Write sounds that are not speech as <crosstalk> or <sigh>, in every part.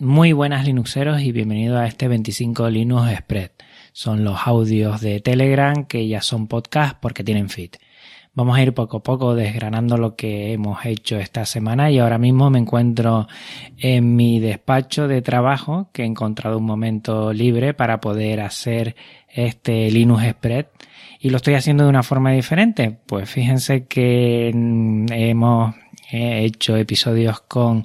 Muy buenas Linuxeros y bienvenidos a este 25 Linux Spread. Son los audios de Telegram que ya son podcast porque tienen feed. Vamos a ir poco a poco desgranando lo que hemos hecho esta semana y ahora mismo me encuentro en mi despacho de trabajo que he encontrado un momento libre para poder hacer este Linux Spread y lo estoy haciendo de una forma diferente. Pues fíjense que mm, hemos hecho episodios con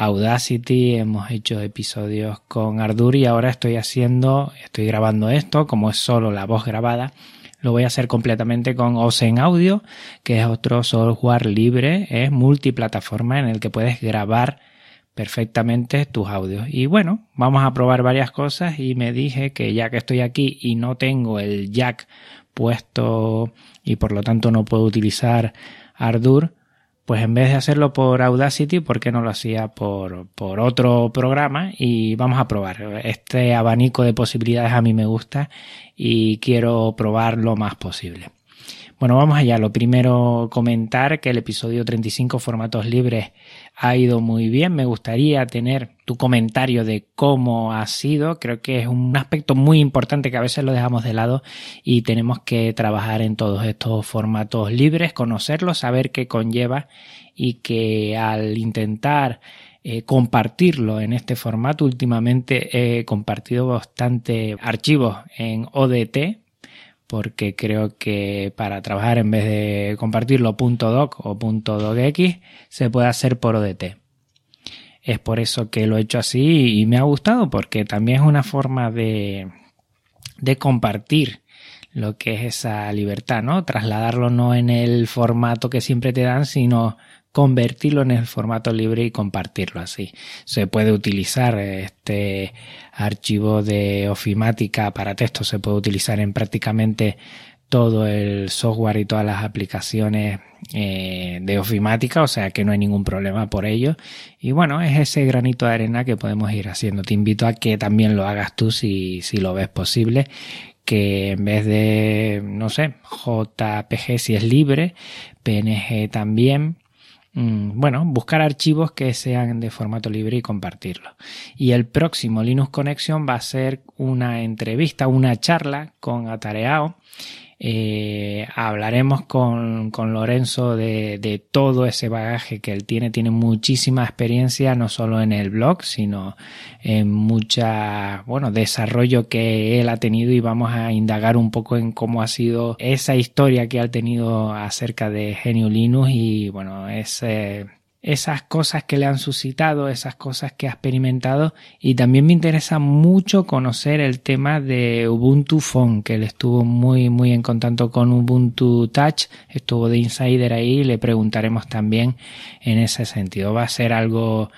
Audacity, hemos hecho episodios con Ardour y ahora estoy haciendo, estoy grabando esto, como es solo la voz grabada, lo voy a hacer completamente con Ocean Audio, que es otro software libre, es multiplataforma en el que puedes grabar perfectamente tus audios. Y bueno, vamos a probar varias cosas y me dije que ya que estoy aquí y no tengo el jack puesto y por lo tanto no puedo utilizar Ardour, pues en vez de hacerlo por Audacity, ¿por qué no lo hacía por, por, otro programa? Y vamos a probar. Este abanico de posibilidades a mí me gusta y quiero probar lo más posible. Bueno, vamos allá. Lo primero, comentar que el episodio 35 formatos libres ha ido muy bien. Me gustaría tener tu comentario de cómo ha sido. Creo que es un aspecto muy importante que a veces lo dejamos de lado y tenemos que trabajar en todos estos formatos libres, conocerlos, saber qué conlleva y que al intentar eh, compartirlo en este formato, últimamente he compartido bastante archivos en ODT, porque creo que para trabajar en vez de compartirlo .doc o .docx se puede hacer por ODT. Es por eso que lo he hecho así y me ha gustado porque también es una forma de, de compartir lo que es esa libertad, ¿no? Trasladarlo no en el formato que siempre te dan, sino convertirlo en el formato libre y compartirlo así. Se puede utilizar este archivo de ofimática para texto, se puede utilizar en prácticamente todo el software y todas las aplicaciones eh, de ofimática, o sea que no hay ningún problema por ello. Y bueno, es ese granito de arena que podemos ir haciendo. Te invito a que también lo hagas tú si, si lo ves posible que en vez de, no sé, JPG si es libre, PNG también, Mm, bueno, buscar archivos que sean de formato libre y compartirlos. Y el próximo Linux Connection va a ser una entrevista, una charla con Atareao eh, hablaremos con, con Lorenzo de, de, todo ese bagaje que él tiene. Tiene muchísima experiencia, no solo en el blog, sino en mucha, bueno, desarrollo que él ha tenido y vamos a indagar un poco en cómo ha sido esa historia que ha tenido acerca de Genio Linux y bueno, es, esas cosas que le han suscitado, esas cosas que ha experimentado y también me interesa mucho conocer el tema de Ubuntu Phone, que él estuvo muy muy en contacto con Ubuntu Touch, estuvo de insider ahí, le preguntaremos también en ese sentido. Va a ser algo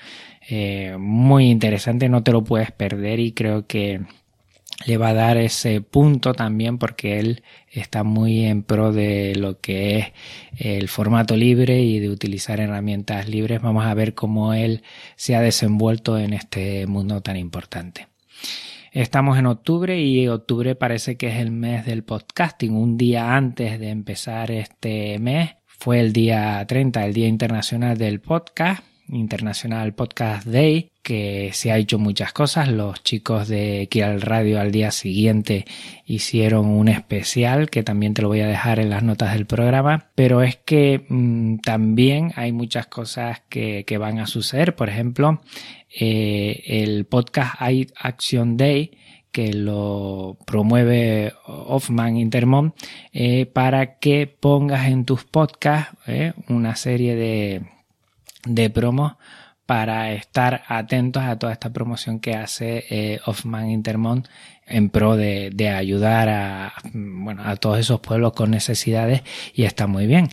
eh, muy interesante, no te lo puedes perder y creo que le va a dar ese punto también porque él está muy en pro de lo que es el formato libre y de utilizar herramientas libres. Vamos a ver cómo él se ha desenvuelto en este mundo tan importante. Estamos en octubre y octubre parece que es el mes del podcasting. Un día antes de empezar este mes fue el día 30, el Día Internacional del Podcast Internacional Podcast Day, que se ha hecho muchas cosas. Los chicos de Kiral Radio al día siguiente hicieron un especial que también te lo voy a dejar en las notas del programa. Pero es que mm, también hay muchas cosas que, que, van a suceder. Por ejemplo, eh, el podcast Action Day que lo promueve Hoffman Intermon eh, para que pongas en tus podcasts eh, una serie de de promo para estar atentos a toda esta promoción que hace eh, Hoffman Intermont en pro de, ayudar a, bueno, a todos esos pueblos con necesidades y está muy bien.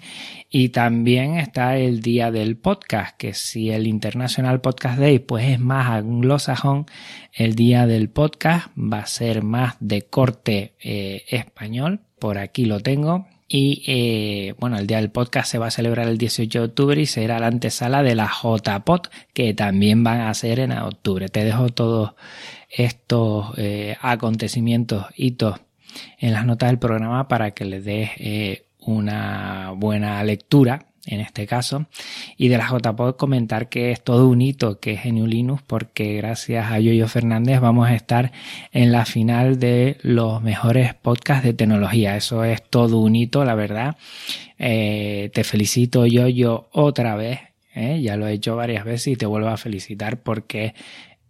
Y también está el día del podcast, que si el International Podcast Day pues es más anglosajón, el día del podcast va a ser más de corte eh, español. Por aquí lo tengo y eh, bueno, el día del podcast se va a celebrar el 18 de octubre y será la antesala de la JPod, que también van a ser en octubre. Te dejo todos estos eh, acontecimientos, hitos en las notas del programa para que les des eh, una buena lectura en este caso. Y de la JPod comentar que es todo un hito que es GNU Linux porque gracias a Yoyo Fernández vamos a estar en la final de los mejores podcasts de tecnología. Eso es todo un hito, la verdad. Eh, te felicito Yoyo otra vez. ¿eh? Ya lo he hecho varias veces y te vuelvo a felicitar porque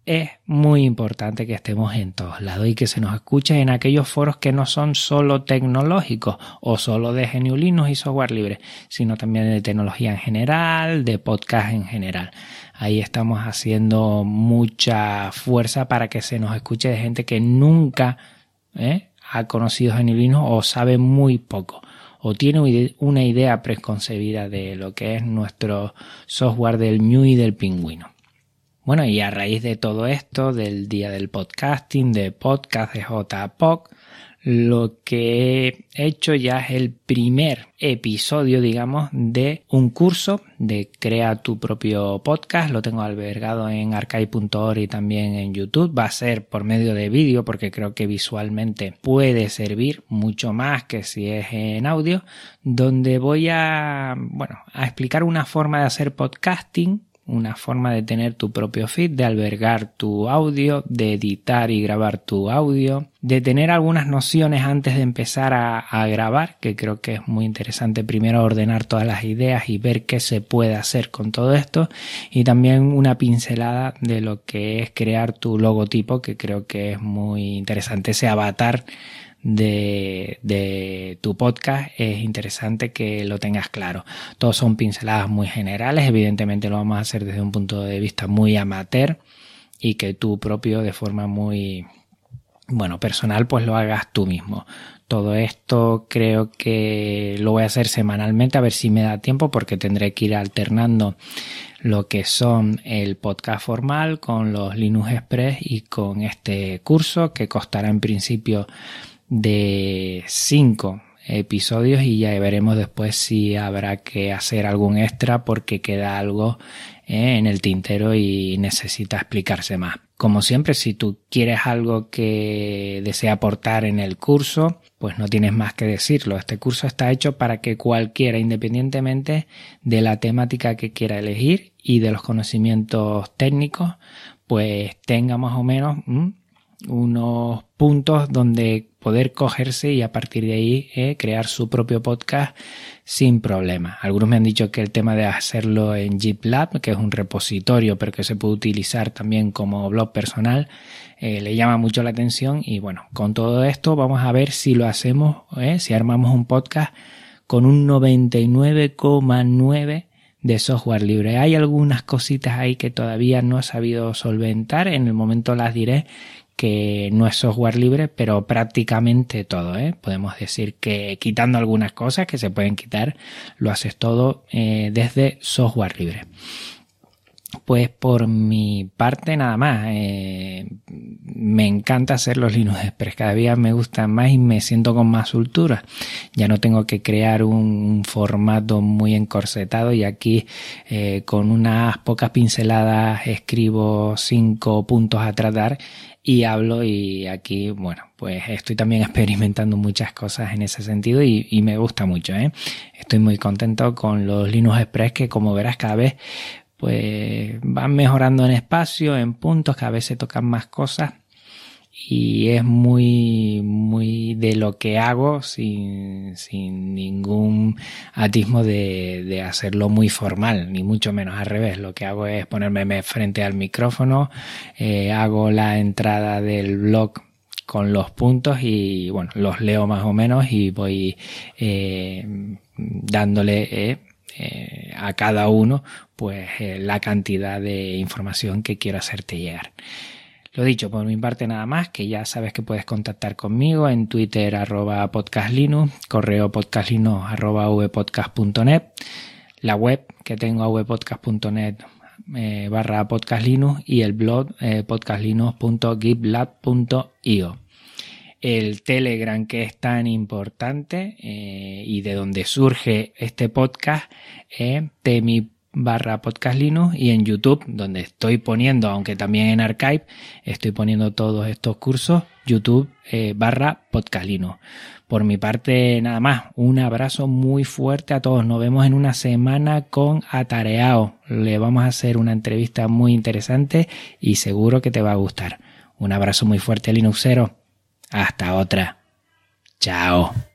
es muy importante que estemos en todos lados y que se nos escuche en aquellos foros que no son solo tecnológicos o solo de GNU Linux y software libre, sino también de tecnología en general, de podcast en general. Ahí estamos haciendo mucha fuerza para que se nos escuche de gente que nunca ¿eh? ha conocido GNU Linux o sabe muy poco o tiene una idea preconcebida de lo que es nuestro software del New y del pingüino. Bueno, y a raíz de todo esto, del día del podcasting, de podcast de JPOC, lo que he hecho ya es el primer episodio, digamos, de un curso de Crea tu propio podcast. Lo tengo albergado en archive.org y también en YouTube. Va a ser por medio de vídeo porque creo que visualmente puede servir mucho más que si es en audio, donde voy a, bueno, a explicar una forma de hacer podcasting una forma de tener tu propio feed, de albergar tu audio, de editar y grabar tu audio, de tener algunas nociones antes de empezar a, grabar, que creo que es muy interesante primero ordenar todas las ideas y ver qué se puede hacer con todo esto, y también una pincelada de lo que es crear tu logotipo, que creo que es muy interesante, ese avatar de, de, tu podcast, es interesante que lo tengas claro. Todos son pinceladas muy generales, evidentemente lo vamos a hacer desde un punto de vista muy amateur y que tú propio de forma muy, bueno, personal, pues lo hagas tú mismo. Todo esto creo que lo voy a hacer semanalmente a ver si me da tiempo porque tendré que ir alternando lo que son el podcast formal con los Linux Express y con este curso que costará en principio de cinco episodios y ya veremos después si habrá que hacer algún extra porque queda algo eh, en el tintero y necesita explicarse más. Como siempre, si tú quieres algo que desea aportar en el curso, pues no tienes más que decirlo. Este curso está hecho para que cualquiera, independientemente de la temática que quiera elegir y de los conocimientos técnicos, pues tenga más o menos unos puntos donde poder cogerse y a partir de ahí eh, crear su propio podcast sin problema. Algunos me han dicho que el tema de hacerlo en GitLab, que es un repositorio pero que se puede utilizar también como blog personal, eh, le llama mucho la atención y bueno, con todo esto vamos a ver si lo hacemos, eh, si armamos un podcast con un 99,9 de software libre. Hay algunas cositas ahí que todavía no he sabido solventar, en el momento las diré que no es software libre, pero prácticamente todo. ¿eh? Podemos decir que quitando algunas cosas que se pueden quitar, lo haces todo eh, desde software libre. Pues por mi parte nada más. Eh, me encanta hacer los Linux Express. Cada día me gustan más y me siento con más soltura. Ya no tengo que crear un formato muy encorsetado y aquí eh, con unas pocas pinceladas escribo cinco puntos a tratar y hablo y aquí, bueno, pues estoy también <laughs> experimentando muchas cosas en ese sentido y, me gusta mucho, ¿eh? Estoy muy contento con los Linux Express que como verás cada vez pues van mejorando en espacio, en puntos, cada vez se tocan más cosas y es muy, muy de lo que hago sin, sin ningún atismo de, de, hacerlo muy formal, ni mucho menos al revés. Lo que hago es ponerme frente al micrófono, eh, hago la entrada del blog con los puntos y bueno, los leo más o menos y voy eh, dándole eh, a cada uno pues la cantidad de información que quiero hacerte llegar. Lo dicho, por mi parte nada más, que ya sabes que puedes contactar conmigo en Twitter arroba podcastlinux, correo podcastlinux arroba vpodcast.net, la web que tengo vpodcast.net eh, barra podcastlinux y el blog eh. El Telegram que es tan importante eh, y de donde surge este podcast, eh, barra podcast Linux y en YouTube, donde estoy poniendo, aunque también en Archive, estoy poniendo todos estos cursos, YouTube eh, barra podcast Linux. Por mi parte, nada más, un abrazo muy fuerte a todos. Nos vemos en una semana con Atareao. Le vamos a hacer una entrevista muy interesante y seguro que te va a gustar. Un abrazo muy fuerte, Linuxero. Hasta otra. Chao.